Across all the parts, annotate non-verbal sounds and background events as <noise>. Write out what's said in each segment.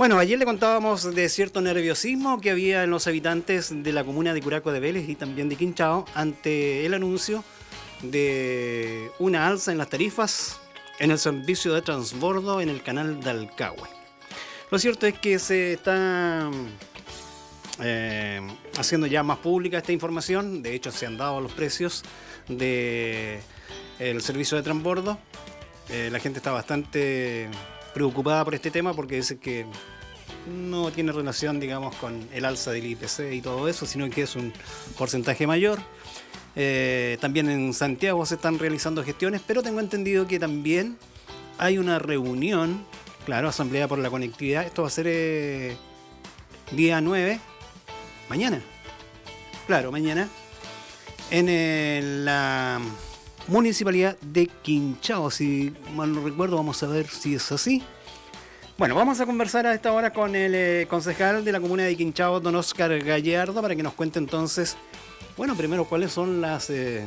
Bueno, ayer le contábamos de cierto nerviosismo que había en los habitantes de la comuna de Curaco de Vélez y también de Quinchao ante el anuncio de una alza en las tarifas en el servicio de transbordo en el canal de Alcagüe. Lo cierto es que se está eh, haciendo ya más pública esta información, de hecho se han dado los precios del servicio de transbordo. Eh, la gente está bastante preocupada por este tema porque dice que no tiene relación, digamos, con el alza del IPC y todo eso, sino que es un porcentaje mayor. Eh, también en Santiago se están realizando gestiones, pero tengo entendido que también hay una reunión, claro, Asamblea por la Conectividad. Esto va a ser eh, día 9, mañana. Claro, mañana. En la municipalidad de Quinchao. Si mal no recuerdo, vamos a ver si es así. Bueno, vamos a conversar a esta hora con el eh, concejal de la comuna de Quinchao, don Oscar Gallardo, para que nos cuente entonces bueno, primero, ¿cuáles son las eh,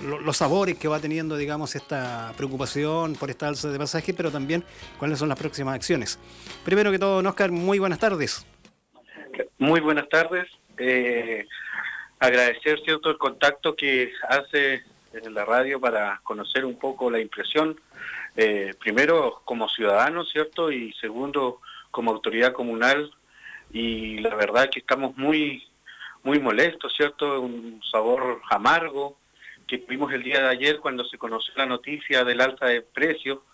los sabores que va teniendo, digamos, esta preocupación por esta alza de pasaje, pero también cuáles son las próximas acciones? Primero que todo, Oscar, muy buenas tardes. Muy buenas tardes. Eh, agradecer, ¿cierto?, el contacto que hace la radio para conocer un poco la impresión, eh, primero como ciudadano, ¿cierto?, y segundo como autoridad comunal. Y la verdad que estamos muy muy molesto, ¿cierto? Un sabor amargo que tuvimos el día de ayer cuando se conoció la noticia del alta de precio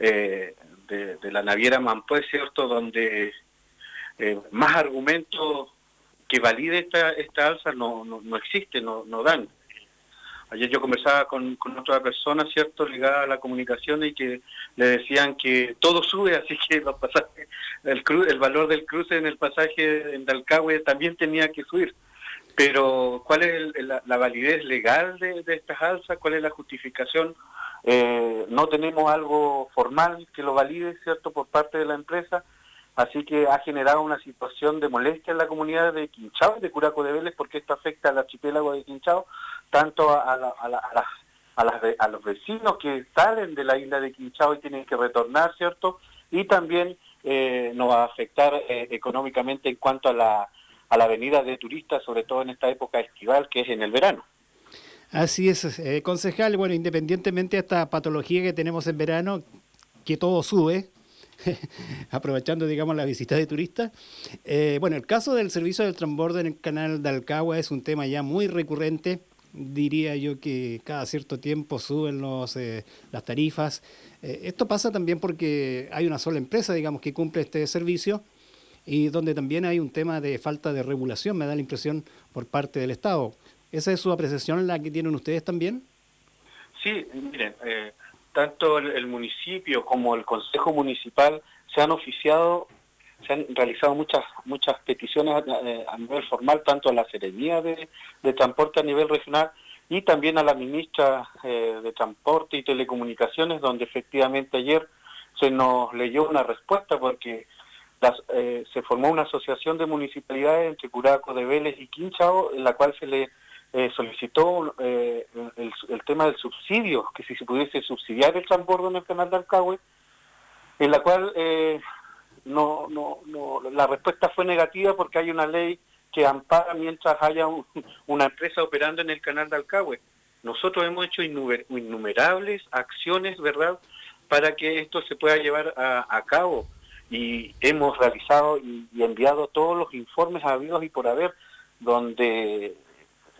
eh, de, la naviera Mampué, ¿cierto? Donde eh, más argumentos que valide esta, esta alza no, no, no existe, no, no dan. Ayer yo conversaba con, con, otra persona, ¿cierto?, ligada a la comunicación y que le decían que todo sube, <laughs> así que los pasajes, el, el valor del cruce en el pasaje en Dalcahue también tenía que subir. Pero, ¿cuál es la, validez legal de, estas alzas? ¿Cuál es la justificación? Eh, no tenemos algo formal que lo valide, ¿cierto?, por parte de la empresa. Así que ha generado una situación de molestia en la comunidad de Quinchao de Curaco de Vélez, porque esto afecta al archipiélago de Quinchao, tanto a, los vecinos que salen de la isla de Quinchao y tienen que retornar, ¿cierto? Y también eh, nos va a afectar eh, económicamente en cuanto a la a la avenida de turistas, sobre todo en esta época estival, que es en el verano. Así es, eh, concejal, bueno, independientemente de esta patología que tenemos en verano, que todo sube, <laughs> aprovechando, digamos, la visita de turistas. Eh, bueno, el caso del servicio del transbordo en el canal de Alcagua es un tema ya muy recurrente. Diría yo que cada cierto tiempo suben los, eh, las tarifas. esto pasa también porque hay una sola empresa, digamos, que cumple este servicio y donde también hay un tema de falta de regulación, me da la impresión, por parte del Estado. ¿Esa es su apreciación la que tienen ustedes también? Sí, miren, eh, tanto el, municipio como el Consejo Municipal se han oficiado, se han realizado muchas muchas peticiones a, nivel formal, tanto a la Seremía de, Transporte a nivel regional y también a la ministra eh, de Transporte y Telecomunicaciones, donde efectivamente ayer se nos leyó una respuesta porque eh, se formó una asociación de municipalidades entre Curaco de Vélez y Quinchao, en la cual se le eh, solicitó eh, el, tema del subsidio, que si se pudiese subsidiar el transbordo en el canal de Alcagüe, en la cual no, no, no, la respuesta fue negativa porque hay una ley que ampara mientras haya una empresa operando en el canal de Alcagüe. Nosotros hemos hecho innumerables acciones, ¿verdad?, para que esto se pueda llevar a cabo y hemos realizado y, enviado todos los informes habidos y por haber, donde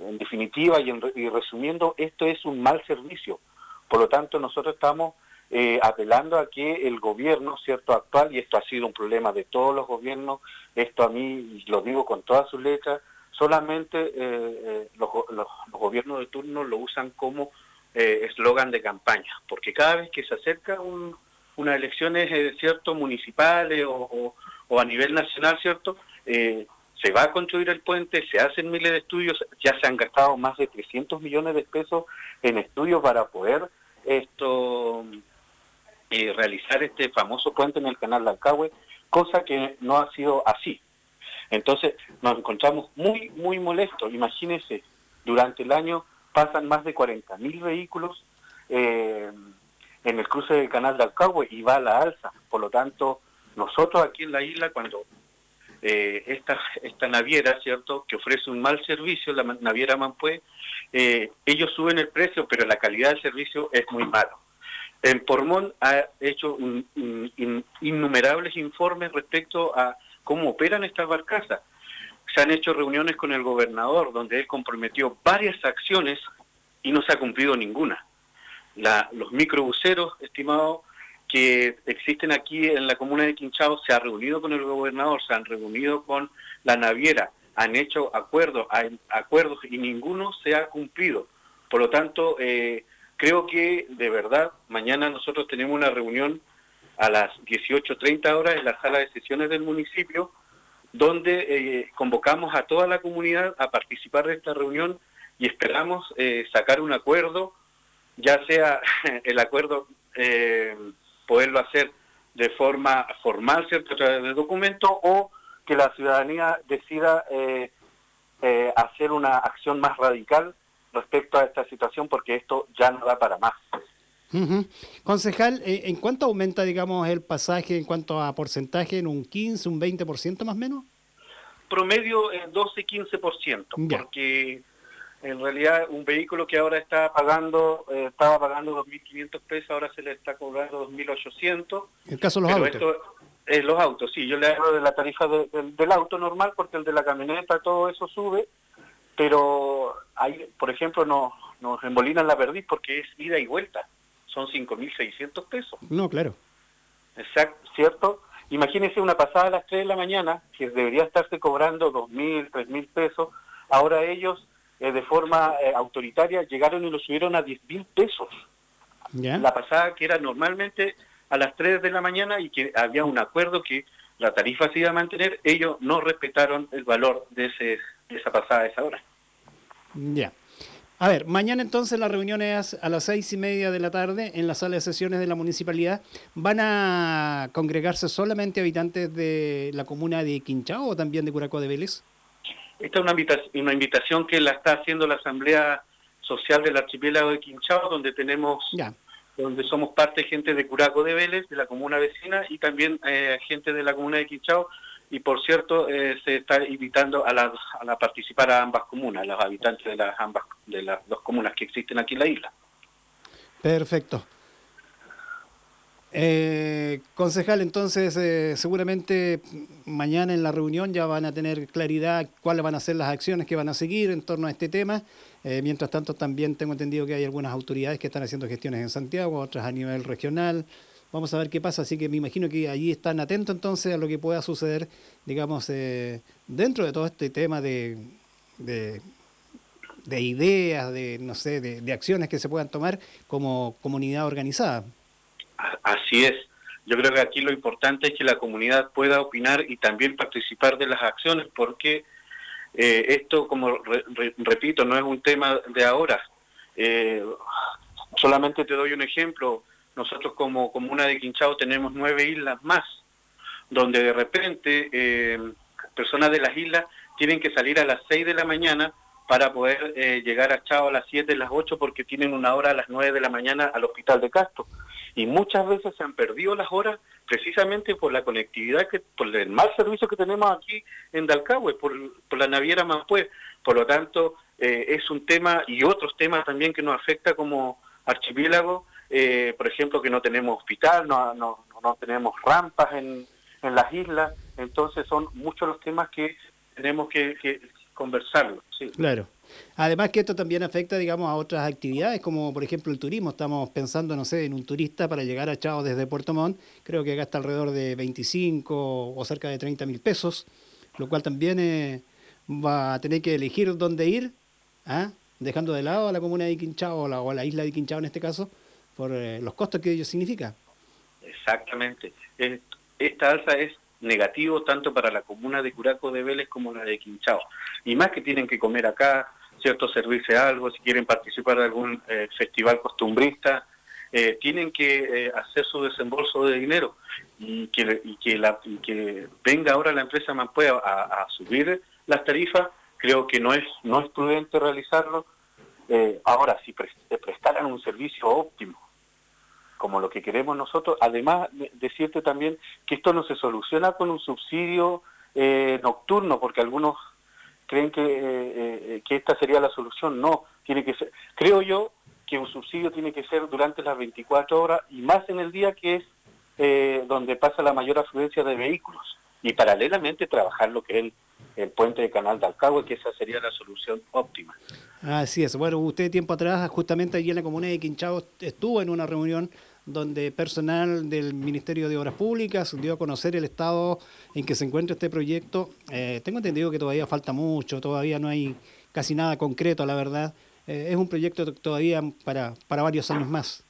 en definitiva y, resumiendo, esto es un mal servicio. Por lo tanto, nosotros estamos eh, apelando a que el gobierno, cierto, actual, y esto ha sido un problema de todos los gobiernos, esto a mí lo digo con todas sus letras, solamente eh, eh, los, gobiernos de turno lo usan como eslogan de campaña, porque cada vez que se acerca un, unas elecciones, eh, ¿cierto?, municipales o, a nivel nacional, ¿cierto?, eh, se va a construir el puente, se hacen miles de estudios, ya se han gastado más de 300 millones de pesos en estudios para poder esto eh, realizar este famoso puente en el canal de Alcagüe, cosa que no ha sido así. Entonces nos encontramos muy, muy molestos. Imagínense, durante el año pasan más de 40.000 vehículos en el cruce del canal de Alcagüe y va a la alza. Por lo tanto, nosotros aquí en la isla, cuando eh, esta, esta naviera, ¿cierto?, que ofrece un mal servicio, la naviera Manpué, eh, ellos suben el precio, pero la calidad del servicio es muy malo. En Pormón ha hecho innumerables informes respecto a cómo operan estas barcazas. Se han hecho reuniones con el gobernador, donde él comprometió varias acciones y no se ha cumplido ninguna. La, los microbuseros, estimados, que existen aquí en la comuna de Quinchao se ha reunido con el gobernador, se han reunido con la naviera, han hecho acuerdos, hay acuerdos y ninguno se ha cumplido. Por lo tanto, eh, creo que de verdad mañana nosotros tenemos una reunión a las 18.30 horas en la sala de sesiones del municipio, donde eh, convocamos a toda la comunidad a participar de esta reunión y esperamos eh, sacar un acuerdo, ya sea <laughs> el acuerdo poderlo hacer de forma formal, ¿cierto?, a través de documento, o que la ciudadanía decida eh, eh, hacer una acción más radical respecto a esta situación, porque esto ya no da para más. Concejal, eh, ¿en cuánto aumenta, digamos, el pasaje en cuanto a porcentaje? ¿En un 15, un 20% más o menos? Promedio en 12-15%, porque en realidad, un vehículo que ahora está pagando, eh, estaba pagando 2.500 pesos, ahora se le está cobrando 2.800. ¿En el caso de los autos? Esto, eh, los autos, sí, yo le hablo de la tarifa del auto normal porque el de la camioneta, todo eso sube, pero hay, por ejemplo, nos, nos embolinan la perdiz porque es ida y vuelta, son 5.600 pesos. No, claro. Exacto, ¿cierto? Imagínense una pasada a las 3 de la mañana, que debería estarse cobrando 2.000, 3.000 pesos, ahora ellos eh, de forma eh, autoritaria, llegaron y lo subieron a 10 mil pesos. La pasada que era normalmente a las 3 de la mañana y que había un acuerdo que la tarifa se iba a mantener, ellos no respetaron el valor de, ese, esa pasada a esa hora. Ya. A ver, mañana entonces la reunión es a las seis y media de la tarde en la sala de sesiones de la municipalidad. ¿Van a congregarse solamente habitantes de la comuna de Quinchao o también de Curaco de Vélez? Esta es una invitación, una invitación que la está haciendo la Asamblea Social del Archipiélago de Quinchao, donde tenemos, donde somos parte gente de Curaco de Vélez, de la comuna vecina, y también eh, gente de la comuna de Quinchao, y por cierto eh, se está invitando a, la, a participar a ambas comunas, a los habitantes de las ambas de las dos comunas que existen aquí en la isla. Perfecto. Eh, concejal, entonces eh, seguramente mañana en la reunión ya van a tener claridad cuáles van a ser las acciones que van a seguir en torno a este tema. Eh, mientras tanto, también tengo entendido que hay algunas autoridades que están haciendo gestiones en Santiago, otras a nivel regional. Vamos a ver qué pasa, así que me imagino que allí están atentos entonces a lo que pueda suceder, digamos, eh, dentro de todo este tema de, de, ideas, de, no sé, de acciones que se puedan tomar como comunidad organizada. Así es. Yo creo que aquí lo importante es que la comunidad pueda opinar y también participar de las acciones, porque eh, esto, como repito, no es un tema de ahora. Eh, solamente te doy un ejemplo. Nosotros como comuna de Quinchao tenemos nueve islas más, donde de repente eh, personas de las islas tienen que salir a las seis de la mañana para poder llegar a Chao a las siete, a las ocho, porque tienen una hora a las nueve de la mañana al hospital de Castro y muchas veces se han perdido las horas precisamente por la conectividad, que por el mal servicio que tenemos aquí en Dalcahue, por, la naviera Mampué. Por lo tanto, eh, es un tema y otros temas también que nos afecta como archipiélago, eh, por ejemplo, que no tenemos hospital, no, no, no tenemos rampas en, en las islas, entonces son muchos los temas que tenemos que, que conversarlo. Sí. Claro. Además que esto también afecta, digamos, a otras actividades, como por ejemplo el turismo. Estamos pensando, no sé, en un turista para llegar a Chao desde Puerto Montt, creo que gasta alrededor de 25 o cerca de 30 mil pesos, lo cual también eh, va a tener que elegir dónde ir, ¿ah? dejando de lado a la comuna de Quinchao o, a la isla de Quinchao en este caso, por eh, los costos que ello significa. Exactamente. Esta alza es negativo tanto para la comuna de Curaco de Vélez como la de Quinchao. Y más que tienen que comer acá, cierto servirse algo, si quieren participar de algún eh, festival costumbrista, eh, tienen que eh, hacer su desembolso de dinero y que, la, venga ahora la empresa Mampuea a, subir las tarifas, creo que no es, no es prudente realizarlo. ahora, si prestaran un servicio óptimo, como lo que queremos nosotros. Además, decirte también que esto no se soluciona con un subsidio nocturno, porque algunos creen que, eh, que esta sería la solución. No, tiene que ser, creo yo que un subsidio tiene que ser durante las 24 horas y más en el día que es donde pasa la mayor afluencia de vehículos. Y paralelamente trabajar lo que es el puente de Canal de Alcagüe, que esa sería la solución óptima. Así es. Bueno, usted tiempo atrás, justamente allí en la comuna de Quinchao, estuvo en una reunión donde personal del Ministerio de Obras Públicas dio a conocer el estado en que se encuentra este proyecto. Eh, tengo entendido que todavía falta mucho, todavía no hay casi nada concreto, la verdad. Eh, es un proyecto todavía para, para varios años más.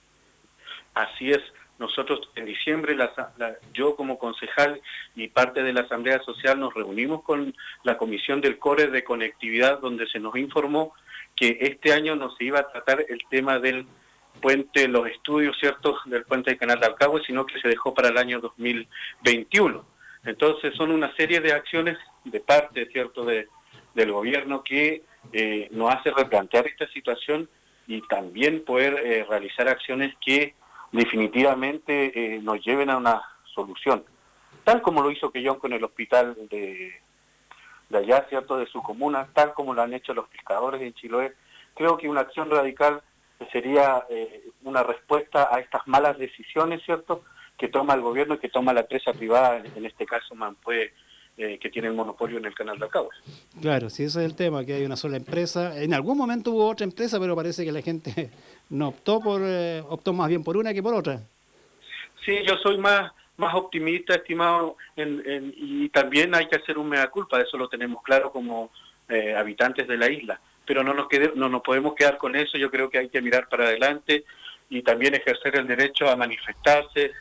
Así es. Nosotros en diciembre, yo como concejal y parte de la Asamblea Social nos reunimos con la Comisión del CORE de Conectividad, donde se nos informó que este año no se iba a tratar el tema del puente, los estudios ciertos del puente del Canal de Alcagüe, sino que se dejó para el año 2021. Entonces son una serie de acciones de parte, cierto, de, del gobierno que eh, nos hace replantear esta situación y también poder eh, realizar acciones que definitivamente eh, nos lleven a una solución. Tal como lo hizo Quellón con el hospital de, de allá, ¿cierto?, de su comuna, tal como lo han hecho los pescadores en Chiloé, creo que una acción radical sería eh, una respuesta a estas malas decisiones, ¿cierto?, que toma el gobierno y que toma la empresa privada, en este caso Manpue, eh, que tiene el monopolio en el canal de Alcagüe. Claro, si ese es el tema, que hay una sola empresa. En algún momento hubo otra empresa, pero parece que la gente <laughs> no optó por, eh, optó más bien por una que por otra. Sí, yo soy más más optimista, estimado, y también hay que hacer un mea culpa, eso lo tenemos claro como eh, habitantes de la isla, pero no nos, quede, no nos podemos quedar con eso, yo creo que hay que mirar para adelante y también ejercer el derecho a manifestarse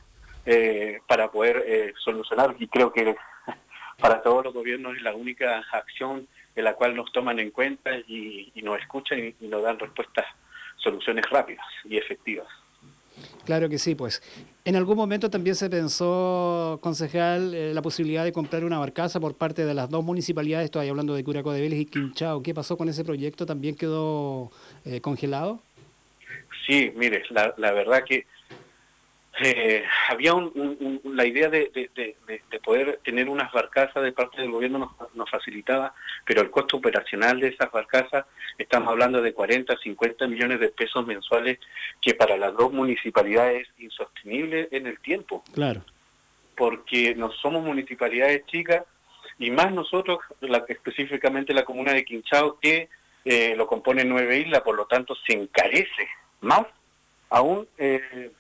para poder solucionar, y creo que <laughs> para todos los gobiernos es la única acción en la cual nos toman en cuenta y, nos escuchan y, nos dan respuestas, soluciones rápidas y efectivas. Claro que sí, pues. En algún momento también se pensó, concejal, eh, la posibilidad de comprar una barcaza por parte de las dos municipalidades, estoy hablando de Curaco de Vélez y Quinchao. ¿Qué pasó con ese proyecto? ¿También quedó eh, congelado? Sí, mire, la, la verdad que eh, había la idea de, poder tener unas barcazas de parte del gobierno nos, facilitaba, pero el costo operacional de esas barcazas, estamos hablando de 40, 50 millones de pesos mensuales, que para las dos municipalidades es insostenible en el tiempo. Claro. Porque no somos municipalidades chicas, y más nosotros, la, específicamente la comuna de Quinchao, que eh, lo compone nueve islas, por lo tanto se encarece más aún eh,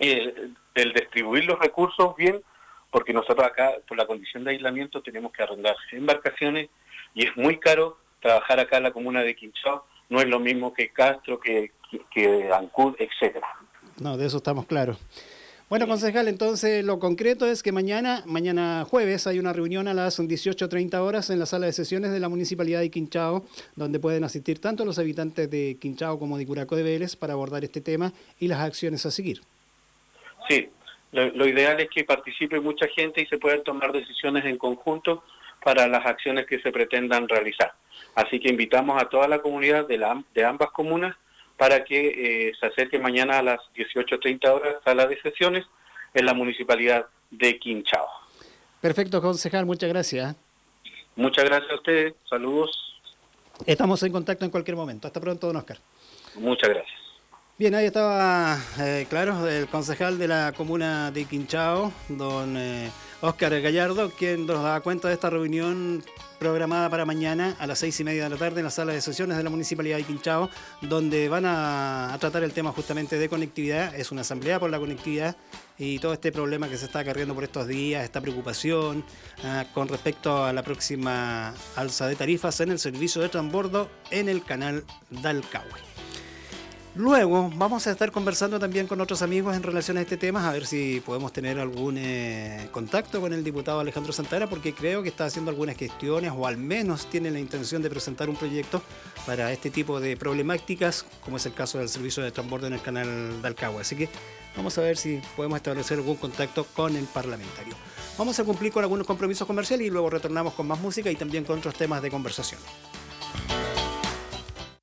el, distribuir los recursos bien, porque nosotros acá, por la condición de aislamiento, tenemos que arrendar embarcaciones y es muy caro trabajar acá en la comuna de Quinchao, no es lo mismo que Castro, que, que, Ancud, etcétera. No, de eso estamos claros. Bueno, concejal, entonces lo concreto es que mañana, mañana jueves, hay una reunión a las 18.30 horas en la sala de sesiones de la Municipalidad de Quinchao, donde pueden asistir tanto los habitantes de Quinchao como de Curaco de Vélez para abordar este tema y las acciones a seguir. Sí, lo, ideal es que participe mucha gente y se puedan tomar decisiones en conjunto para las acciones que se pretendan realizar. Así que invitamos a toda la comunidad de, la, de ambas comunas para que eh, se acerque mañana a las 18.30 horas a la de sesiones en la municipalidad de Quinchao. Perfecto, concejal, muchas gracias. Muchas gracias a ustedes, saludos. Estamos en contacto en cualquier momento. Hasta pronto, don Oscar. Muchas gracias. Bien, ahí estaba, eh, claro, el concejal de la comuna de Quinchao, don Oscar eh, Gallardo, quien nos da cuenta de esta reunión programada para mañana a las seis y media de la tarde en la sala de sesiones de la Municipalidad de Quinchao, donde van a, tratar el tema justamente de conectividad. Es una asamblea por la conectividad y todo este problema que se está acarreando por estos días, esta preocupación ah, con respecto a la próxima alza de tarifas en el servicio de transbordo en el canal Dalcahue. Luego vamos a estar conversando también con otros amigos en relación a este tema, a ver si podemos tener algún eh, contacto con el diputado Alejandro Santana, porque creo que está haciendo algunas gestiones o al menos tiene la intención de presentar un proyecto para este tipo de problemáticas, como es el caso del servicio de transbordo en el canal de Alcagua. Así que vamos a ver si podemos establecer algún contacto con el parlamentario. Vamos a cumplir con algunos compromisos comerciales y luego retornamos con más música y también con otros temas de conversación.